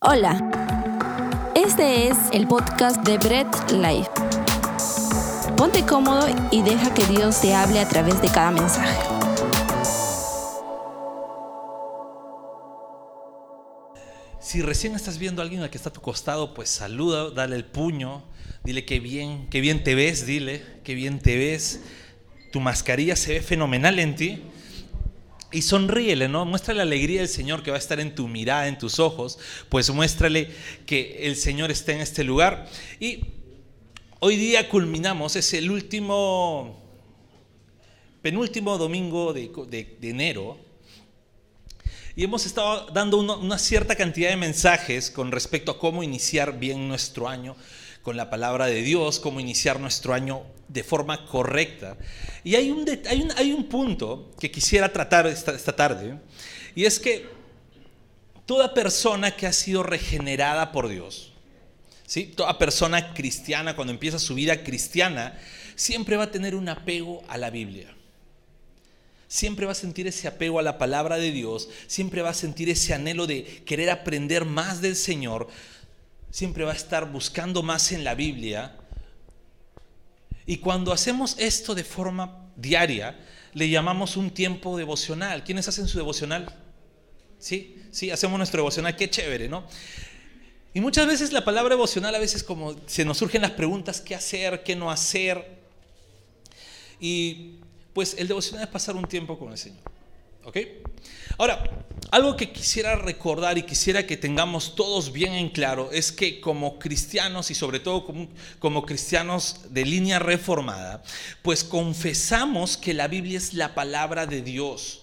Hola, este es el podcast de Bread Life. Ponte cómodo y deja que Dios te hable a través de cada mensaje. Si recién estás viendo a alguien al que está a tu costado, pues saluda, dale el puño, dile que bien, que bien te ves, dile, que bien te ves. Tu mascarilla se ve fenomenal en ti. Y sonríele, ¿no? Muéstrale la alegría del Señor que va a estar en tu mirada, en tus ojos. Pues muéstrale que el Señor está en este lugar. Y hoy día culminamos, es el último, penúltimo domingo de, de- enero. Y hemos estado dando una cierta cantidad de mensajes con respecto a cómo iniciar bien nuestro año con la palabra de Dios, cómo iniciar nuestro año de forma correcta. Y hay un, hay un, hay un punto que quisiera tratar esta, esta tarde, y es que toda persona que ha sido regenerada por Dios, ¿sí? toda persona cristiana, cuando empieza su vida cristiana, siempre va a tener un apego a la Biblia siempre va a sentir ese apego a la palabra de Dios, siempre va a sentir ese anhelo de querer aprender más del Señor, siempre va a estar buscando más en la Biblia. Y cuando hacemos esto de forma diaria, le llamamos un tiempo devocional. ¿Quiénes hacen su devocional? Sí, sí, hacemos nuestro devocional, qué chévere, ¿no? Y muchas veces la palabra devocional, a veces como se nos surgen las preguntas, ¿qué hacer, qué no hacer? Y pues el devocional es pasar un tiempo con el Señor. ¿Ok? Ahora, algo que quisiera recordar y quisiera que tengamos todos bien en claro es que como cristianos y sobre todo como, cristianos de línea reformada, pues confesamos que la Biblia es la palabra de Dios.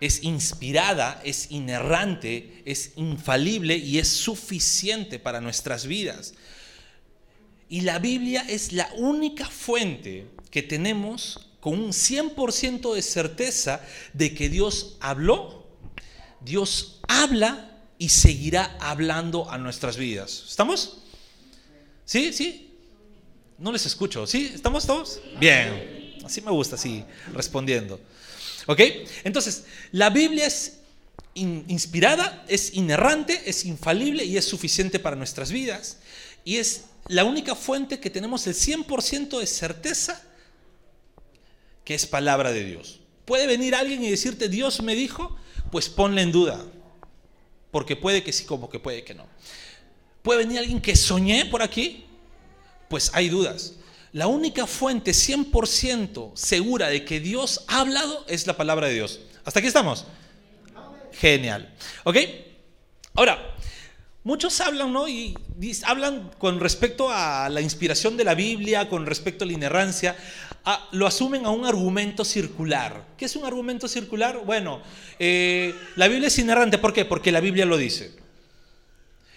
Es inspirada, es inerrante, es infalible y es suficiente para nuestras vidas. Y la Biblia es la única fuente que tenemos con un 100% de certeza de que Dios habló, Dios habla y seguirá hablando a nuestras vidas. ¿Estamos? ¿Sí? ¿Sí? No les escucho. ¿Sí? ¿Estamos todos? Bien. Así me gusta, así, respondiendo. ¿Ok? Entonces, la Biblia es in- inspirada, es inerrante, es infalible y es suficiente para nuestras vidas. Y es la única fuente que tenemos el 100% de certeza que es palabra de Dios. Puede venir alguien y decirte, Dios me dijo, pues ponle en duda. Porque puede que sí, como que puede que no. Puede venir alguien que soñé por aquí, pues hay dudas. La única fuente 100% segura de que Dios ha hablado es la palabra de Dios. ¿Hasta aquí estamos? Genial. ¿Ok? Ahora, muchos hablan, ¿no? Y hablan con respecto a la inspiración de la Biblia, con respecto a la inerrancia, lo asumen a un argumento circular. ¿Qué es un argumento circular? Bueno, eh, la Biblia es inerrante. ¿Por qué? Porque la Biblia lo dice.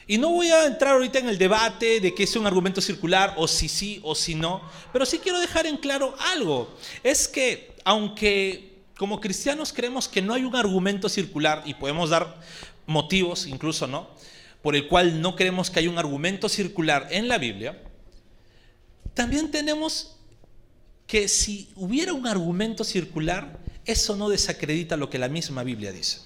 Y no voy a entrar ahorita en el debate de que es un argumento circular o si sí o si no, pero sí quiero dejar en claro algo. Es que aunque como cristianos creemos que no hay un argumento circular y podemos dar motivos incluso, ¿no? Por el cual no creemos que hay un argumento circular en la Biblia, también tenemos que si hubiera un argumento circular, eso no desacredita lo que la misma Biblia dice.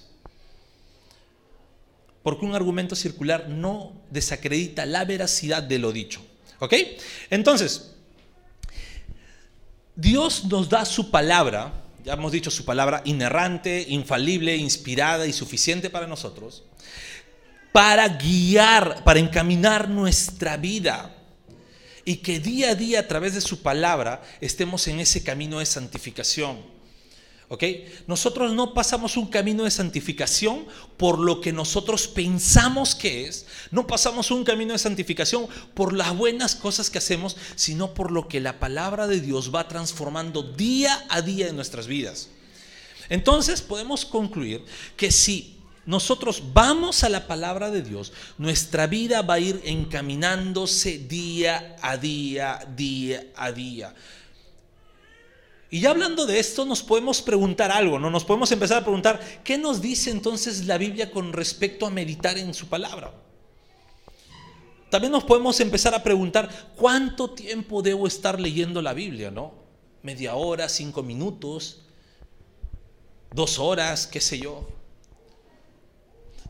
Porque un argumento circular no desacredita la veracidad de lo dicho. ¿Ok? Entonces, Dios nos da su palabra, ya hemos dicho su palabra inerrante, infalible, inspirada y suficiente para nosotros, para guiar, para encaminar nuestra vida. Y que día a día a través de su palabra estemos en ese camino de santificación. ¿Ok? Nosotros no pasamos un camino de santificación por lo que nosotros pensamos que es. No pasamos un camino de santificación por las buenas cosas que hacemos, sino por lo que la palabra de Dios va transformando día a día en nuestras vidas. Entonces podemos concluir que si nosotros vamos a la palabra de Dios, nuestra vida va a ir encaminándose día a día, día a día. Y ya hablando de esto, nos podemos preguntar algo, ¿no? Nos podemos empezar a preguntar, ¿qué nos dice entonces la Biblia con respecto a meditar en su palabra? También nos podemos empezar a preguntar, ¿cuánto tiempo debo estar leyendo la Biblia, no? Media hora, cinco minutos, dos horas, qué sé yo.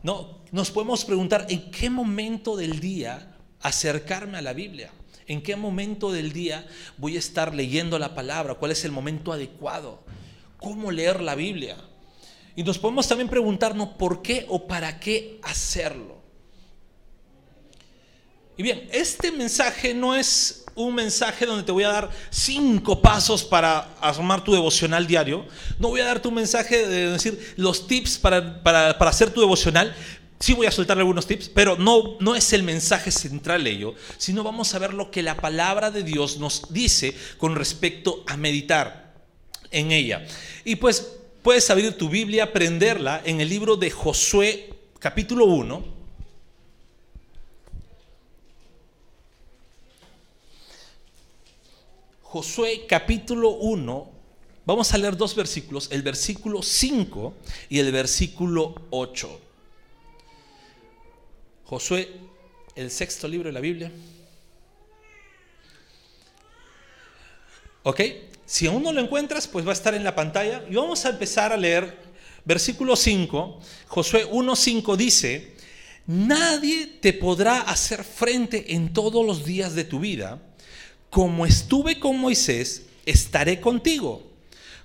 No, nos podemos preguntar en qué momento del día acercarme a la Biblia. ¿En qué momento del día voy a estar leyendo la palabra? ¿Cuál es el momento adecuado? ¿Cómo leer la Biblia? Y nos podemos también preguntarnos por qué o para qué hacerlo. Y bien, este mensaje no es un mensaje donde te voy a dar cinco pasos para armar tu devocional diario. No voy a darte un mensaje de decir los tips para, para, hacer tu devocional. Sí voy a soltar algunos tips, pero no, no es el mensaje central ello, sino vamos a ver lo que la palabra de Dios nos dice con respecto a meditar en ella. Y pues puedes abrir tu Biblia, aprenderla en el libro de Josué capítulo 1 Josué capítulo 1, vamos a leer dos versículos, el versículo 5 y el versículo 8. Josué, el sexto libro de la Biblia. ¿Ok? Si aún no lo encuentras, pues va a estar en la pantalla. Y vamos a empezar a leer versículo 5. Josué 1.5 dice, nadie te podrá hacer frente en todos los días de tu vida como estuve con Moisés, estaré contigo.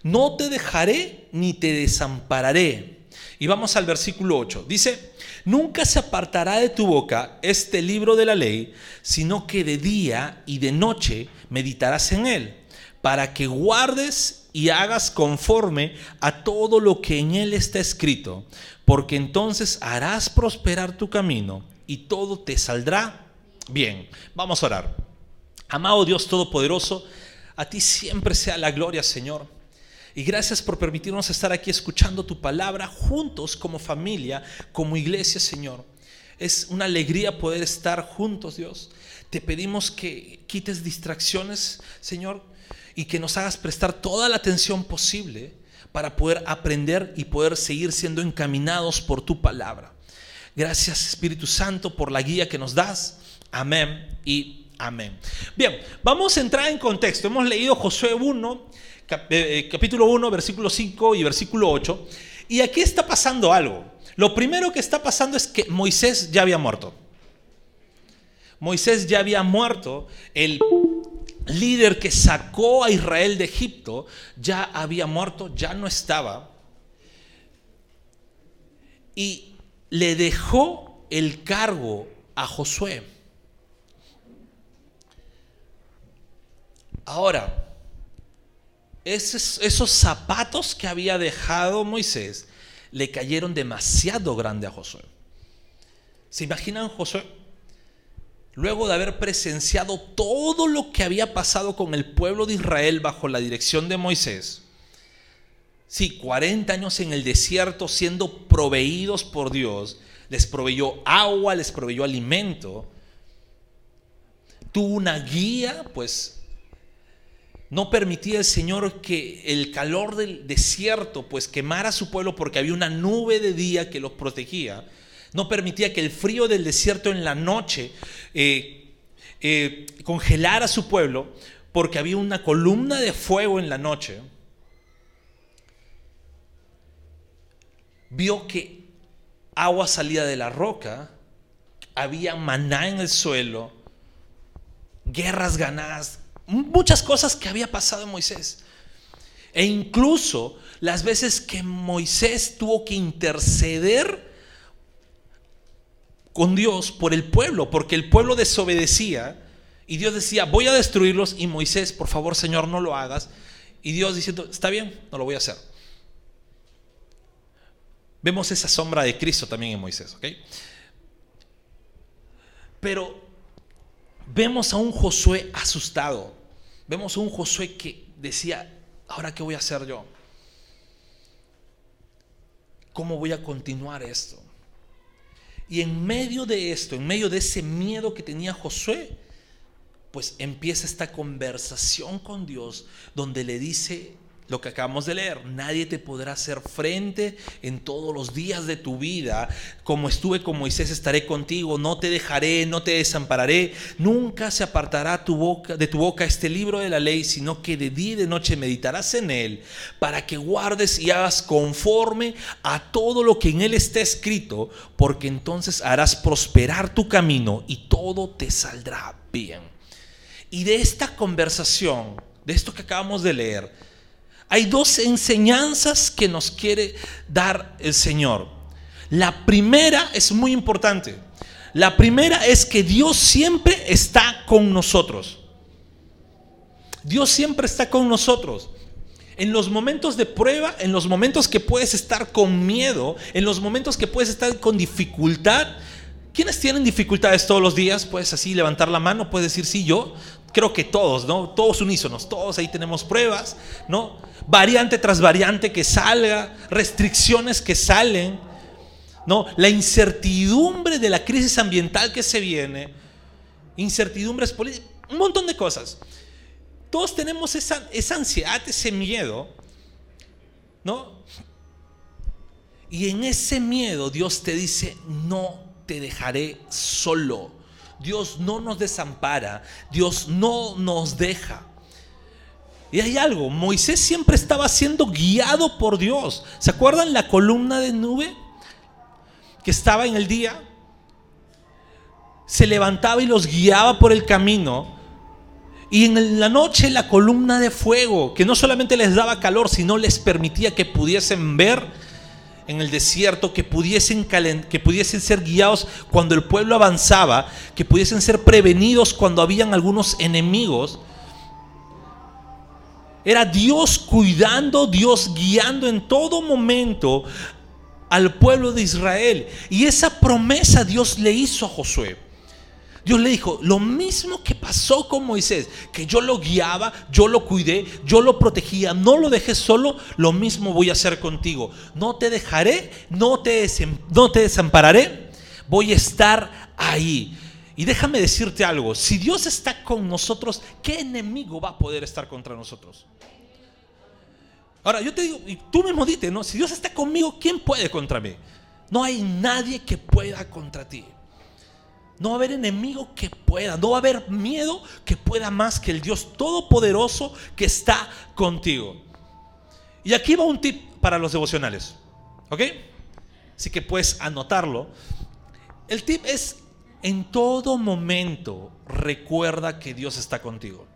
No te dejaré ni te desampararé. Y vamos al versículo 8. Dice, nunca se apartará de tu boca este libro de la ley, sino que de día y de noche meditarás en él, para que guardes y hagas conforme a todo lo que en él está escrito, porque entonces harás prosperar tu camino y todo te saldrá bien. Vamos a orar. Amado Dios Todopoderoso, a ti siempre sea la gloria, Señor. Y gracias por permitirnos estar aquí escuchando tu palabra juntos como familia, como iglesia, Señor. Es una alegría poder estar juntos, Dios. Te pedimos que quites distracciones, Señor, y que nos hagas prestar toda la atención posible para poder aprender y poder seguir siendo encaminados por tu palabra. Gracias, Espíritu Santo, por la guía que nos das. Amén y Amén. Bien, vamos a entrar en contexto. Hemos leído Josué 1, eh, eh, capítulo 1, versículo 5 y versículo 8. Y aquí está pasando algo. Lo primero que está pasando es que Moisés ya había muerto. Moisés ya había muerto. El líder que sacó a Israel de Egipto ya había muerto, ya no estaba. Y le dejó el cargo a Josué. Ahora, esos, zapatos que había dejado Moisés le cayeron demasiado grande a Josué. ¿Se imaginan Josué? Luego de haber presenciado todo lo que había pasado con el pueblo de Israel bajo la dirección de Moisés, sí, 40 años en el desierto siendo proveídos por Dios, les proveyó agua, les proveyó alimento, tuvo una guía, pues no permitía el Señor que el calor del desierto pues quemara a su pueblo porque había una nube de día que los protegía. No permitía que el frío del desierto en la noche eh, eh, congelara a su pueblo porque había una columna de fuego en la noche. Vio que agua salía de la roca, había maná en el suelo, guerras ganadas, muchas cosas que había pasado en Moisés. E incluso las veces que Moisés tuvo que interceder con Dios por el pueblo, porque el pueblo desobedecía y Dios decía, voy a destruirlos y Moisés, por favor Señor, no lo hagas. Y Dios diciendo, está bien, no lo voy a hacer. Vemos esa sombra de Cristo también en Moisés, ¿ok? Pero vemos a un Josué asustado. Vemos un Josué que decía, ¿ahora qué voy a hacer yo? ¿Cómo voy a continuar esto? Y en medio de esto, en medio de ese miedo que tenía Josué, pues empieza esta conversación con Dios donde le dice lo que acabamos de leer. Nadie te podrá hacer frente en todos los días de tu vida. Como estuve con Moisés, estaré contigo. No te dejaré, no te desampararé. Nunca se apartará tu boca, de tu boca este libro de la ley, sino que de día y de noche meditarás en él, para que guardes y hagas conforme a todo lo que en él está escrito, porque entonces harás prosperar tu camino y todo te saldrá bien. Y de esta conversación, de esto que acabamos de leer, hay dos enseñanzas que nos quiere dar el Señor. La primera es muy importante. La primera es que Dios siempre está con nosotros. Dios siempre está con nosotros. En los momentos de prueba, en los momentos que puedes estar con miedo, en los momentos que puedes estar con dificultad. ¿Quiénes tienen dificultades todos los días? Puedes así levantar la mano, puedes decir, sí, yo. Creo que todos, ¿no? Todos unísonos, todos ahí tenemos pruebas, ¿no? variante tras variante que salga, restricciones que salen, ¿no? La incertidumbre de la crisis ambiental que se viene, incertidumbres políticas, un montón de cosas. Todos tenemos esa, esa ansiedad, ese miedo, ¿no? Y en ese miedo Dios te dice, no te dejaré solo. Dios no nos desampara, Dios no nos deja. Y hay algo, Moisés siempre estaba siendo guiado por Dios. ¿Se acuerdan la columna de nube que estaba en el día? Se levantaba y los guiaba por el camino. Y en la noche la columna de fuego, que no solamente les daba calor, sino les permitía que pudiesen ver en el desierto, que pudiesen, que pudiesen ser guiados cuando el pueblo avanzaba, que pudiesen ser prevenidos cuando habían algunos enemigos. Era Dios cuidando, Dios guiando en todo momento al pueblo de Israel. Y esa promesa Dios le hizo a Josué. Dios le dijo, lo mismo que pasó con Moisés, que yo lo guiaba, yo lo cuidé, yo lo protegía, no lo dejé solo, lo mismo voy a hacer contigo. No te dejaré, no te, no te desampararé, voy a estar ahí. Y déjame decirte algo, si Dios está con nosotros, ¿qué enemigo va a poder estar contra nosotros? Ahora, yo te digo, y tú mismo dite, ¿no? Si Dios está conmigo, ¿quién puede contra mí? No hay nadie que pueda contra ti. No va a haber enemigo que pueda, no va a haber miedo que pueda más que el Dios Todopoderoso que está contigo. Y aquí va un tip para los devocionales, ¿ok? Así que puedes anotarlo. El tip es, en todo momento, recuerda que Dios está contigo.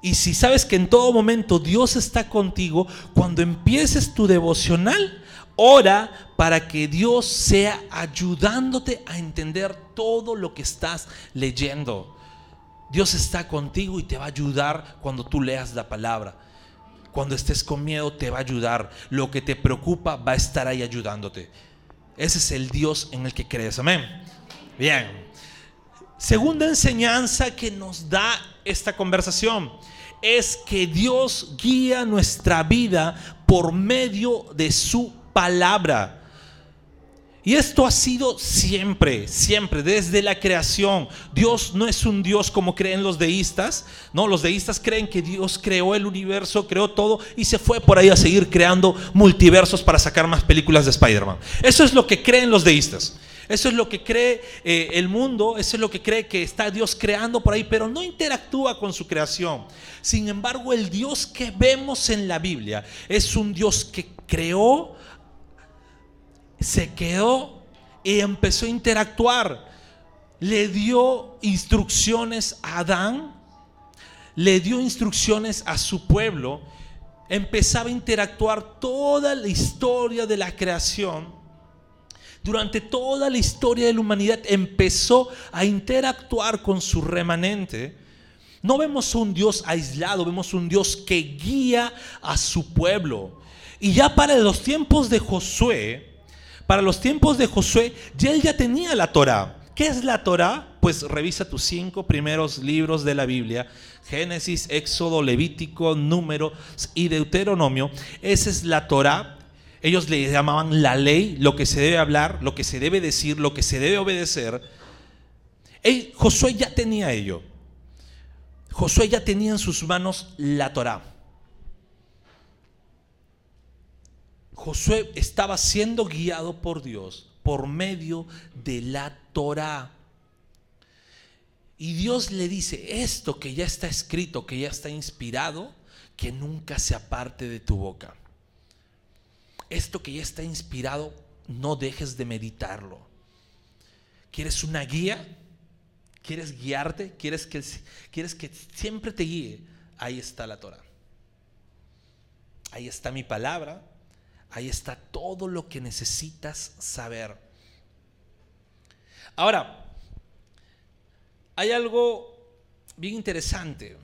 Y si sabes que en todo momento Dios está contigo, cuando empieces tu devocional, ora para que Dios sea ayudándote a entender todo lo que estás leyendo. Dios está contigo y te va a ayudar cuando tú leas la palabra. Cuando estés con miedo te va a ayudar. Lo que te preocupa va a estar ahí ayudándote. Ese es el Dios en el que crees. Amén. Bien. Segunda enseñanza que nos da esta conversación es que Dios guía nuestra vida por medio de su palabra. Y esto ha sido siempre, siempre, desde la creación. Dios no es un Dios como creen los deístas. No, los deístas creen que Dios creó el universo, creó todo y se fue por ahí a seguir creando multiversos para sacar más películas de Spider-Man. Eso es lo que creen los deístas. Eso es lo que cree eh, el mundo, eso es lo que cree que está Dios creando por ahí, pero no interactúa con su creación. Sin embargo, el Dios que vemos en la Biblia es un Dios que creó, se quedó y empezó a interactuar. Le dio instrucciones a Adán, le dio instrucciones a su pueblo, empezaba a interactuar toda la historia de la creación durante toda la historia de la humanidad empezó a interactuar con su remanente. No vemos un Dios aislado, vemos un Dios que guía a su pueblo. Y ya para los tiempos de Josué, para los tiempos de Josué, ya él ya tenía la Torah. ¿Qué es la Torah? Pues revisa tus cinco primeros libros de la Biblia, Génesis, Éxodo, Levítico, Número y Deuteronomio. Esa es la Torah ellos le llamaban la ley, lo que se debe hablar, lo que se debe decir, lo que se debe obedecer. Josué ya tenía ello. Josué ya tenía en sus manos la Torá. Josué estaba siendo guiado por Dios por medio de la Torá. Y Dios le dice, esto que ya está escrito, que ya está inspirado, que nunca se aparte de tu boca. Esto que ya está inspirado, no dejes de meditarlo. ¿Quieres una guía? ¿Quieres guiarte? ¿Quieres que, ¿Quieres que siempre te guíe? Ahí está la Torah. Ahí está mi palabra. Ahí está todo lo que necesitas saber. Ahora, hay algo bien interesante.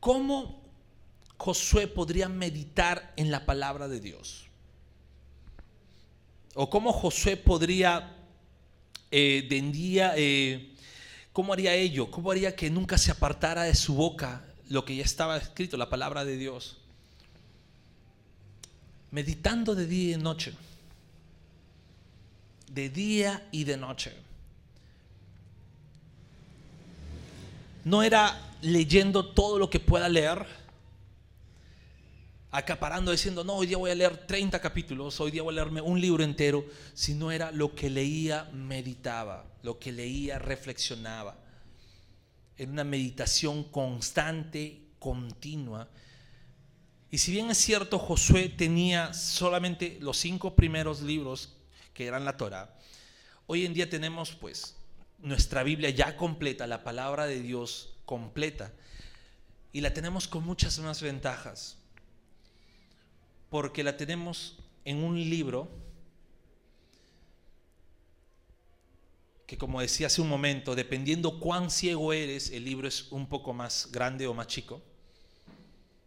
¿Cómo Josué podría meditar en la palabra de Dios? ¿O cómo Josué podría eh, día, eh, ¿cómo haría ello? ¿Cómo haría que nunca se apartara de su boca lo que ya estaba escrito, la palabra de Dios? Meditando de día y de noche. De día y de noche. No era leyendo todo lo que pueda leer acaparando diciendo, no, hoy día voy a leer 30 capítulos, hoy día voy a leerme un libro entero, sino era lo que leía, meditaba, lo que leía, reflexionaba. En una meditación constante, continua. Y si bien es cierto, Josué tenía solamente los cinco primeros libros que eran la Torah, hoy en día tenemos pues nuestra Biblia ya completa, la palabra de Dios completa, y la tenemos con muchas más ventajas porque la tenemos en un libro que como decía hace un momento, dependiendo cuán ciego eres, el libro es un poco más grande o más chico,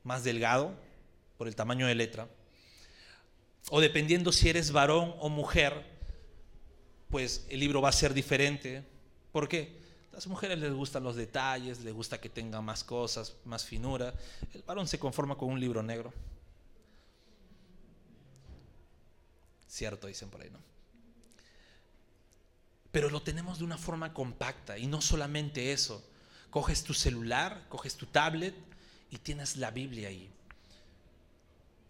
más delgado por el tamaño de letra, o dependiendo si eres varón o mujer, pues el libro va a ser diferente. ¿Por qué? Las mujeres les gustan los detalles, les gusta que tenga más cosas, más finura. El varón se conforma con un libro negro. Cierto, dicen por ahí, ¿no? Pero lo tenemos de una forma compacta y no solamente eso. Coges tu celular, coges tu tablet y tienes la Biblia ahí.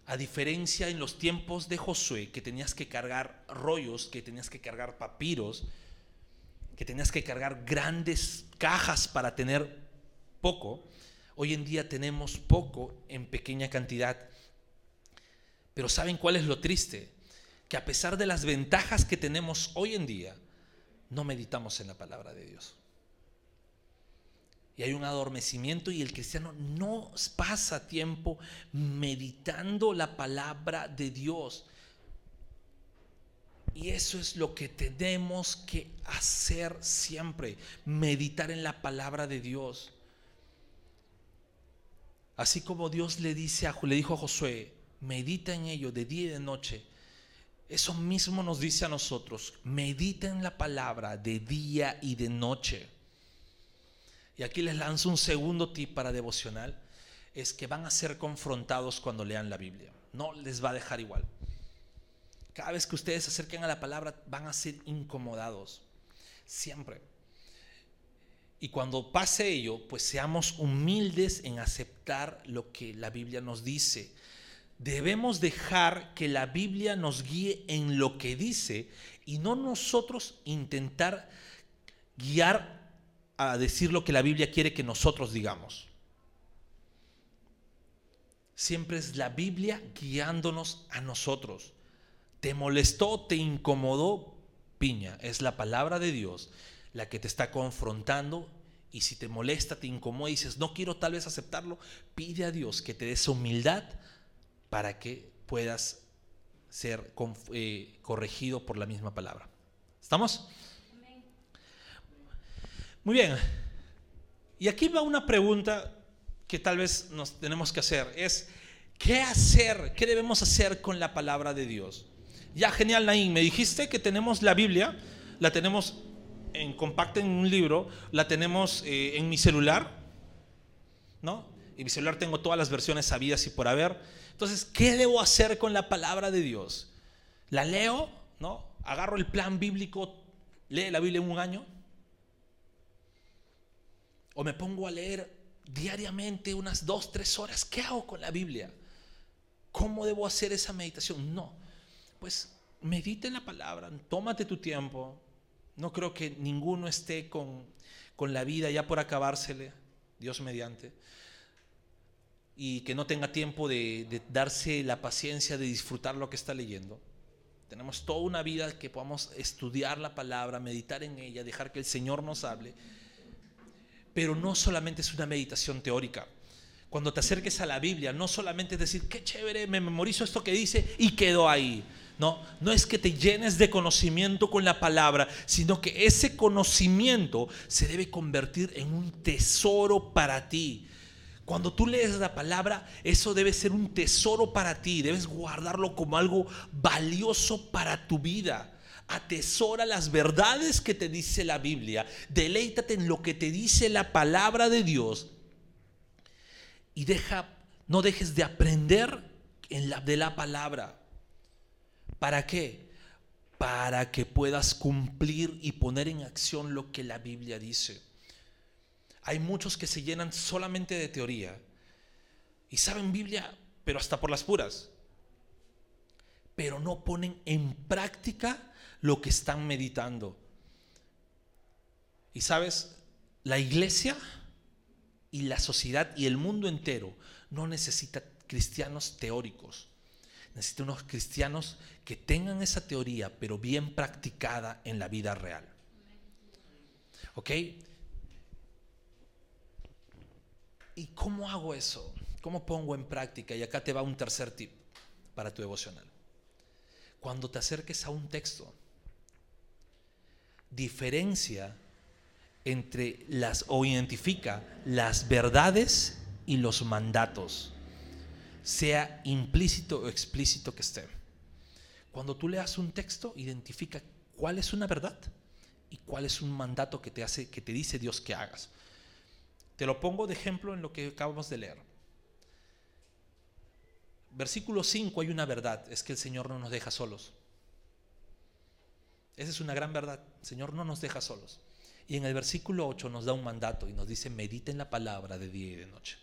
A diferencia en los tiempos de Josué, que tenías que cargar rollos, que tenías que cargar papiros, que tenías que cargar grandes cajas para tener poco, hoy en día tenemos poco en pequeña cantidad. Pero ¿saben cuál es lo triste? que a pesar de las ventajas que tenemos hoy en día, no meditamos en la palabra de Dios. Y hay un adormecimiento y el cristiano no pasa tiempo meditando la palabra de Dios. Y eso es lo que tenemos que hacer siempre, meditar en la palabra de Dios. Así como Dios le dice a, le dijo a Josué, medita en ello de día y de noche eso mismo nos dice a nosotros, mediten la palabra de día y de noche. Y aquí les lanzo un segundo tip para devocional, es que van a ser confrontados cuando lean la Biblia. No les va a dejar igual. Cada vez que ustedes se acerquen a la palabra van a ser incomodados. Siempre. Y cuando pase ello, pues seamos humildes en aceptar lo que la Biblia nos dice debemos dejar que la Biblia nos guíe en lo que dice y no nosotros intentar guiar a decir lo que la Biblia quiere que nosotros digamos. Siempre es la Biblia guiándonos a nosotros. ¿Te molestó, te incomodó? Piña, es la palabra de Dios la que te está confrontando y si te molesta, te incomoda y dices, no quiero tal vez aceptarlo, pide a Dios que te dé esa humildad para que puedas ser eh, corregido por la misma palabra. ¿Estamos? Muy bien. Y aquí va una pregunta que tal vez nos tenemos que hacer. Es, ¿qué hacer? ¿Qué debemos hacer con la palabra de Dios? Ya, genial, Naín. Me dijiste que tenemos la Biblia, la tenemos en compacta en un libro, la tenemos eh, en mi celular, ¿no? En mi celular tengo todas las versiones sabidas y por haber. Entonces, ¿qué debo hacer con la palabra de Dios? ¿La leo? ¿No? ¿Agarro el plan bíblico? ¿Lee la Biblia en un año? O me pongo a leer diariamente unas dos, tres horas. ¿Qué hago con la Biblia? ¿Cómo debo hacer esa meditación? No. Pues medita en la palabra, tómate tu tiempo. No creo que ninguno esté con, con la vida ya por acabársele, Dios mediante y que no tenga tiempo de, darse la paciencia de disfrutar lo que está leyendo. Tenemos toda una vida que podamos estudiar la palabra, meditar en ella, dejar que el Señor nos hable. Pero no solamente es una meditación teórica. Cuando te acerques a la Biblia, no solamente es decir, qué chévere, me memorizo esto que dice y quedó ahí. No, no es que te llenes de conocimiento con la palabra, sino que ese conocimiento se debe convertir en un tesoro para ti cuando tú lees la palabra, eso debe ser un tesoro para ti, debes guardarlo como algo valioso para tu vida. Atesora las verdades que te dice la Biblia, deleítate en lo que te dice la palabra de Dios y deja, no dejes de aprender en de la palabra. ¿Para qué? Para que puedas cumplir y poner en acción lo que la Biblia dice. Hay muchos que se llenan solamente de teoría y saben Biblia, pero hasta por las puras. Pero no ponen en práctica lo que están meditando. Y sabes, la iglesia y la sociedad y el mundo entero no necesita cristianos teóricos. Necesita unos cristianos que tengan esa teoría, pero bien practicada en la vida real. ¿Ok? ¿Y cómo hago eso? ¿Cómo pongo en práctica? Y acá te va un tercer tip para tu devocional. Cuando te acerques a un texto, diferencia entre las o identifica las verdades y los mandatos, sea implícito o explícito que esté. Cuando tú leas un texto, identifica cuál es una verdad y cuál es un mandato que te hace que te dice Dios que hagas. Te lo pongo de ejemplo en lo que acabamos de leer. Versículo 5 hay una verdad, es que el Señor no nos deja solos. Esa es una gran verdad, Señor no nos deja solos. Y en el versículo 8 nos da un mandato y nos dice, mediten la palabra de día y de noche.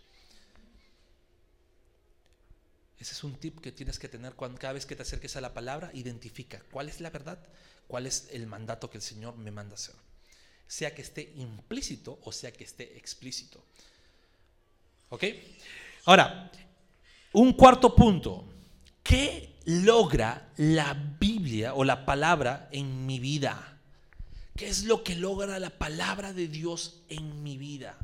Ese es un tip que tienes que tener cuando, cada vez que te acerques a la palabra, identifica cuál es la verdad, cuál es el mandato que el Señor me manda hacer sea que esté implícito o sea que esté explícito. ¿Ok? Ahora, un cuarto punto. ¿Qué logra la Biblia o la palabra en mi vida? ¿Qué es lo que logra la palabra de Dios en mi vida?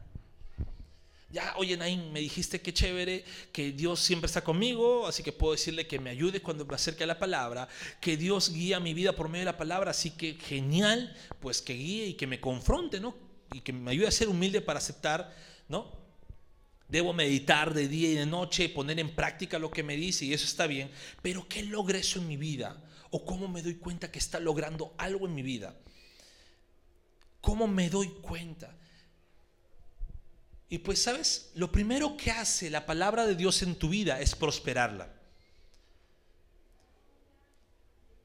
Ya, oye, Naín, me dijiste que chévere, que Dios siempre está conmigo, así que puedo decirle que me ayude cuando me acerque a la palabra, que Dios guía mi vida por medio de la palabra, así que genial, pues que guíe y que me confronte, ¿no? Y que me ayude a ser humilde para aceptar, ¿no? Debo meditar de día y de noche, poner en práctica lo que me dice y eso está bien, pero ¿qué logra eso en mi vida? ¿O cómo me doy cuenta que está logrando algo en mi vida? ¿Cómo me doy cuenta? Y pues, ¿sabes? Lo primero que hace la palabra de Dios en tu vida es prosperarla.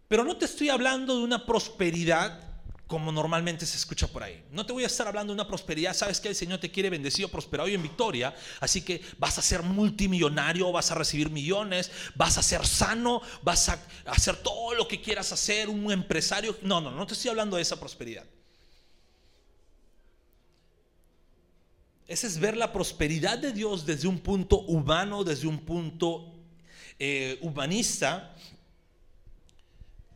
Pero no te estoy hablando de una prosperidad como normalmente se escucha por ahí. No te voy a estar hablando de una prosperidad, sabes que el Señor te quiere bendecido, prosperado y en victoria, así que vas a ser multimillonario, vas a recibir millones, vas a ser sano, vas a hacer todo lo que quieras hacer, un empresario. No, no, no te estoy hablando de esa prosperidad. Ese es ver la prosperidad de Dios desde un punto humano, desde un punto eh, humanista.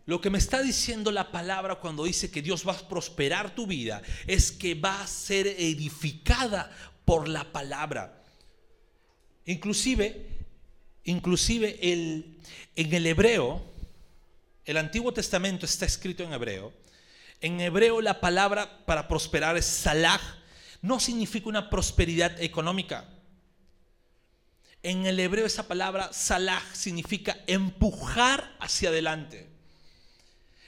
Lo que me está diciendo la palabra cuando dice que Dios va a prosperar tu vida es que va a ser edificada por la palabra. Inclusive, inclusive el, en el hebreo, el Antiguo Testamento está escrito en hebreo. En hebreo la palabra para prosperar es salah no significa una prosperidad económica. En el hebreo esa palabra salah significa empujar hacia adelante.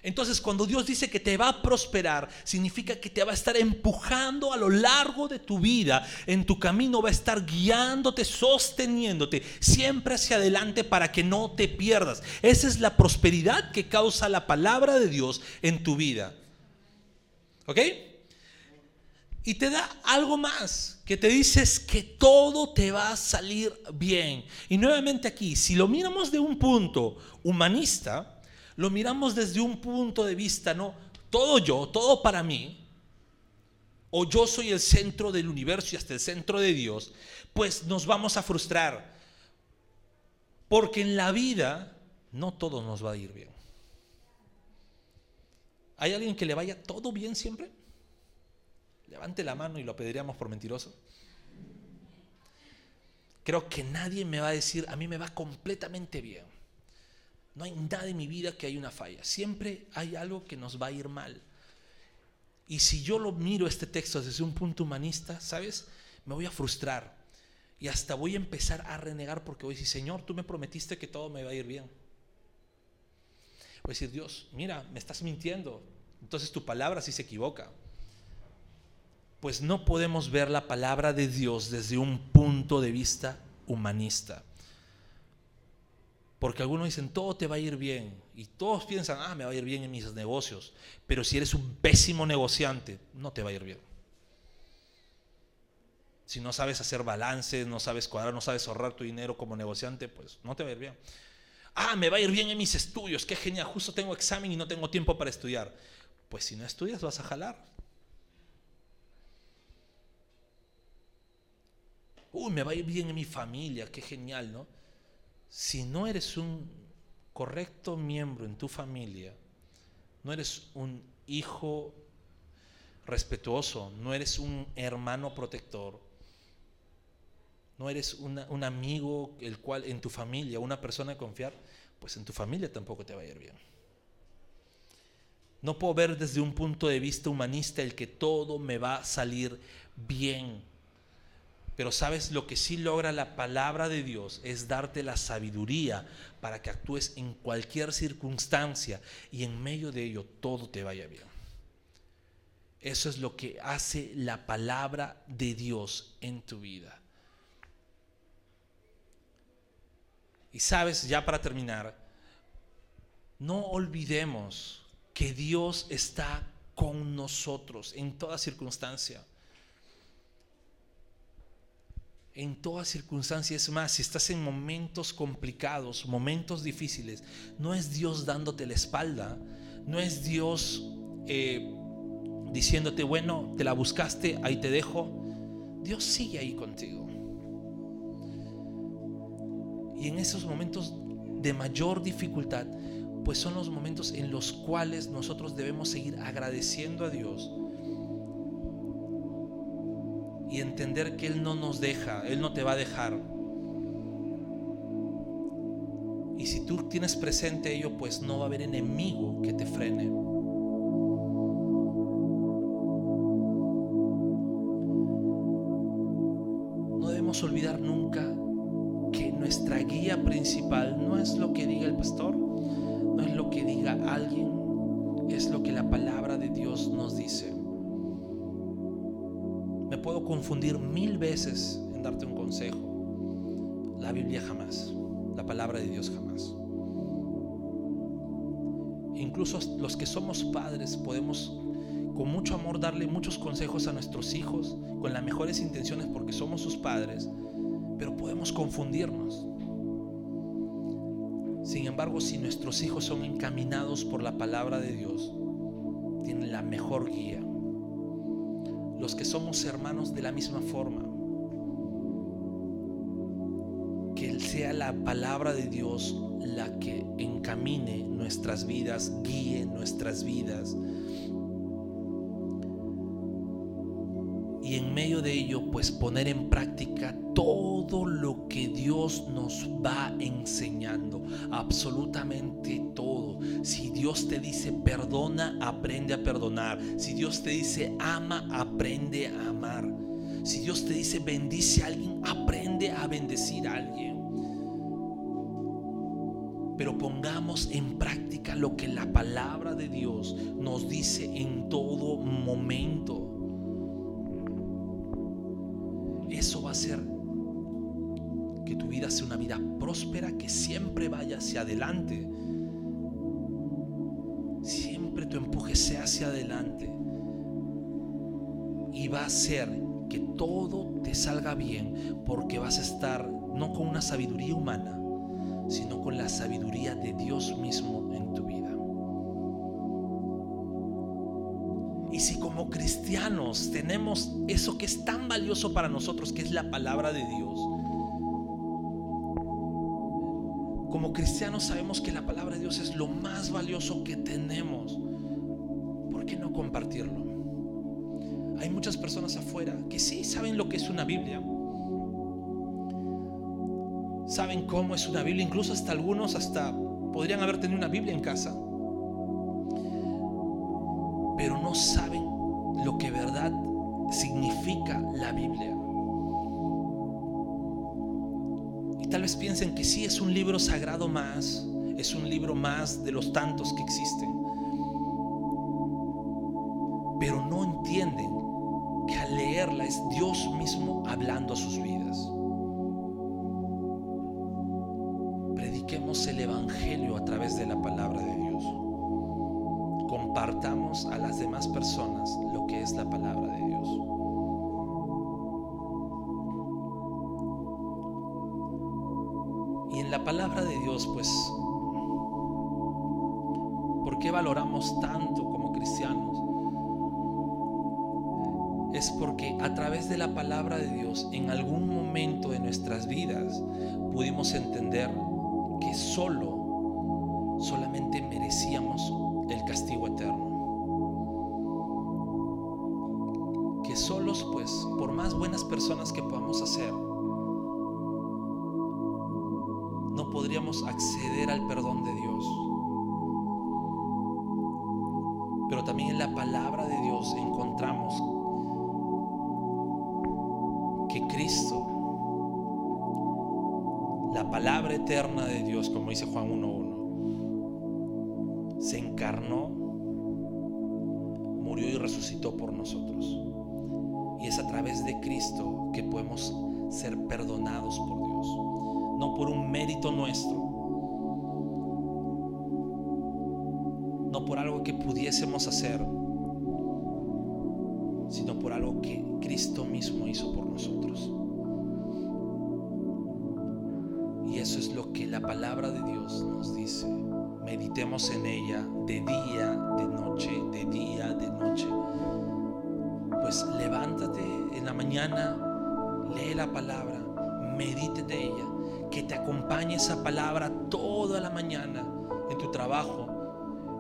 Entonces cuando Dios dice que te va a prosperar, significa que te va a estar empujando a lo largo de tu vida, en tu camino va a estar guiándote, sosteniéndote siempre hacia adelante para que no te pierdas. Esa es la prosperidad que causa la palabra de Dios en tu vida. ¿Ok? Y te da algo más, que te dices que todo te va a salir bien. Y nuevamente aquí, si lo miramos de un punto humanista, lo miramos desde un punto de vista, no, todo yo, todo para mí, o yo soy el centro del universo y hasta el centro de Dios, pues nos vamos a frustrar. Porque en la vida no todo nos va a ir bien. ¿Hay alguien que le vaya todo bien siempre? Levante la mano y lo pediríamos por mentiroso. Creo que nadie me va a decir, a mí me va completamente bien. No hay nada en mi vida que haya una falla. Siempre hay algo que nos va a ir mal. Y si yo lo miro este texto desde un punto humanista, ¿sabes? Me voy a frustrar. Y hasta voy a empezar a renegar porque voy a decir, Señor, tú me prometiste que todo me va a ir bien. Voy a decir, Dios, mira, me estás mintiendo. Entonces tu palabra sí se equivoca pues no podemos ver la palabra de Dios desde un punto de vista humanista. Porque algunos dicen, todo te va a ir bien. Y todos piensan, ah, me va a ir bien en mis negocios. Pero si eres un pésimo negociante, no te va a ir bien. Si no sabes hacer balances, no sabes cuadrar, no sabes ahorrar tu dinero como negociante, pues no te va a ir bien. Ah, me va a ir bien en mis estudios, qué genial, justo tengo examen y no tengo tiempo para estudiar. Pues si no estudias vas a jalar. Uy, me va a ir bien en mi familia, qué genial, ¿no? Si no eres un correcto miembro en tu familia, no eres un hijo respetuoso, no eres un hermano protector, no eres un amigo el cual en tu familia, una persona de confiar, pues en tu familia tampoco te va a ir bien. No puedo ver desde un punto de vista humanista el que todo me va a salir bien. Pero sabes, lo que sí logra la palabra de Dios es darte la sabiduría para que actúes en cualquier circunstancia y en medio de ello todo te vaya bien. Eso es lo que hace la palabra de Dios en tu vida. Y sabes, ya para terminar, no olvidemos que Dios está con nosotros en toda circunstancia en todas circunstancias. más, si estás en momentos complicados, momentos difíciles, no es Dios dándote la espalda, no es Dios eh, diciéndote, bueno, te la buscaste, ahí te dejo. Dios sigue ahí contigo. Y en esos momentos de mayor dificultad, pues son los momentos en los cuales nosotros debemos seguir agradeciendo a Dios y entender que Él no nos deja, Él no te va a dejar. Y si tú tienes presente ello, pues no va a haber enemigo que te frene. No debemos olvidar nunca que nuestra guía principal no es lo que diga el pastor, no es lo que diga alguien, es lo que la palabra de Dios nos dice puedo confundir mil veces en darte un consejo. La Biblia jamás, la palabra de Dios jamás. Incluso los que somos padres podemos con mucho amor darle muchos consejos a nuestros hijos, con las mejores intenciones porque somos sus padres, pero podemos confundirnos. Sin embargo, si nuestros hijos son encaminados por la palabra de Dios, tienen la mejor guía los que somos hermanos de la misma forma. Que sea la palabra de Dios la que encamine nuestras vidas, guíe nuestras vidas. Y en medio de ello, pues poner en práctica todo lo Dios nos va enseñando, absolutamente todo. Si Dios te dice perdona, aprende a perdonar. Si Dios te dice ama, aprende a amar. Si Dios te dice bendice a alguien, aprende a bendecir a alguien. Pero pongamos en práctica lo que la palabra de Dios nos dice en todo momento. Eso va a ser que tu vida sea una vida próspera, que siempre vaya hacia adelante. Siempre tu empuje sea hacia adelante. Y va a hacer que todo te salga bien porque vas a estar no con una sabiduría humana, sino con la sabiduría de Dios mismo en tu vida. Y si como cristianos tenemos eso que es tan valioso para nosotros, que es la palabra de Dios, como cristianos sabemos que la palabra de Dios es lo más valioso que tenemos, ¿por qué no compartirlo? Hay muchas personas afuera que sí saben lo que es una Biblia, saben cómo es una Biblia, incluso hasta algunos hasta podrían haber tenido una Biblia en casa, pero no saben lo que verdad significa la Biblia. Tal vez piensen que sí es un libro sagrado más, es un libro más de los tantos que existen, pero no entienden que al leerla es Dios mismo hablando a sus vidas. Prediquemos el Evangelio a través de la palabra de Dios. Compartamos a las demás personas lo que es la palabra de Dios. Palabra de Dios, pues, ¿por qué valoramos tanto como cristianos? Es porque a través de la palabra de Dios, en algún momento de nuestras vidas, pudimos entender que solo, solamente merecíamos el castigo eterno. Que solos, pues, por más buenas personas que podamos hacer, podríamos acceder al perdón de Dios. Pero también en la palabra de Dios encontramos que Cristo, la palabra eterna de Dios, como dice Juan 1.1, se encarnó, murió y resucitó por nosotros. Y es a través de Cristo que podemos ser perdonados por Dios, no por un mérito nuestro, no por algo que pudiésemos hacer, sino por algo que Cristo mismo hizo por nosotros. Y eso es lo que la palabra de Dios nos dice. Meditemos en ella de día, de noche, de día, de noche. Pues levántate en la mañana, lee la palabra, medite de ella, que te acompañe esa palabra toda la mañana en tu trabajo,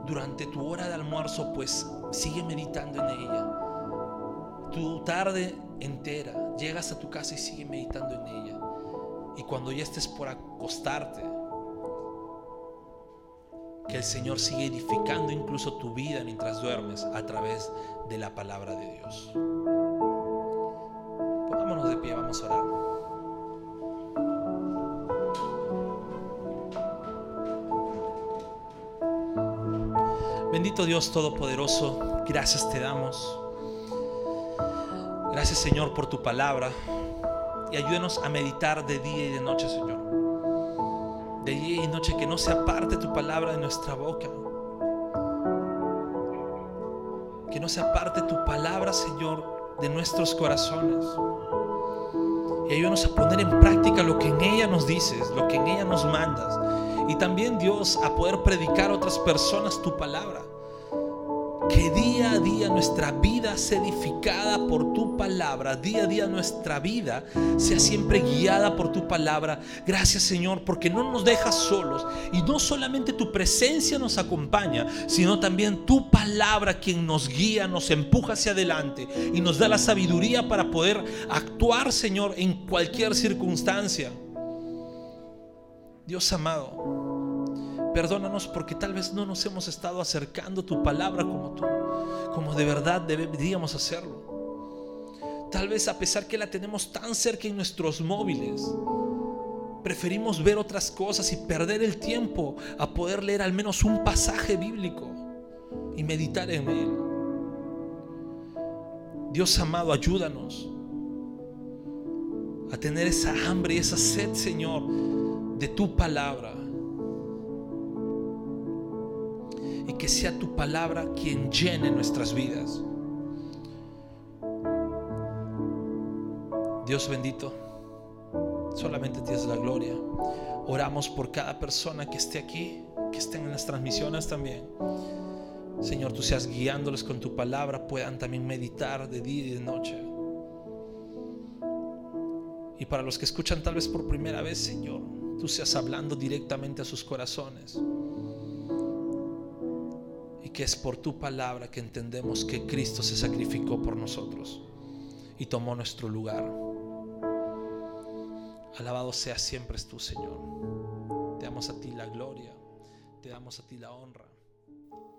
durante tu hora de almuerzo, pues sigue meditando en ella. Tu tarde entera, llegas a tu casa y sigue meditando en ella. Y cuando ya estés por acostarte, que el Señor sigue edificando incluso tu vida mientras duermes a través de la palabra de Dios. Pongámonos de pie, vamos a orar. Bendito Dios Todopoderoso, gracias te damos. Gracias Señor por tu palabra y ayúdenos a meditar de día y de noche, Señor. De día y noche que no se aparte tu palabra de nuestra boca. Que no se aparte tu palabra, Señor, de nuestros corazones. Y ayúdanos a poner en práctica lo que en ella nos dices, lo que en ella nos mandas. Y también, Dios, a poder predicar a otras personas tu palabra. Que día a día nuestra vida sea edificada por tu palabra. Día a día nuestra vida sea siempre guiada por tu palabra. Gracias Señor porque no nos dejas solos. Y no solamente tu presencia nos acompaña, sino también tu palabra quien nos guía, nos empuja hacia adelante y nos da la sabiduría para poder actuar Señor en cualquier circunstancia. Dios amado, perdónanos porque tal vez no nos hemos estado acercando tu palabra como tú, como de verdad deberíamos hacerlo. Tal vez a pesar que la tenemos tan cerca en nuestros móviles, preferimos ver otras cosas y perder el tiempo a poder leer al menos un pasaje bíblico y meditar en él. Dios amado, ayúdanos a tener esa hambre y esa sed, Señor, de tu palabra. Y que sea tu palabra quien llene nuestras vidas. Dios bendito, solamente tienes la gloria. Oramos por cada persona que esté aquí, que estén en las transmisiones también. Señor, tú seas guiándoles con tu palabra, puedan también meditar de día y de noche. Y para los que escuchan tal vez por primera vez, Señor, tú seas hablando directamente a sus corazones. Y que es por tu palabra que entendemos que Cristo se sacrificó por nosotros y tomó nuestro lugar. Alabado sea siempre tú, Señor. Te damos a ti la gloria, te damos a ti la honra.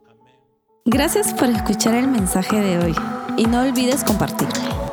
Amén. Gracias por escuchar el mensaje de hoy y no olvides compartirlo.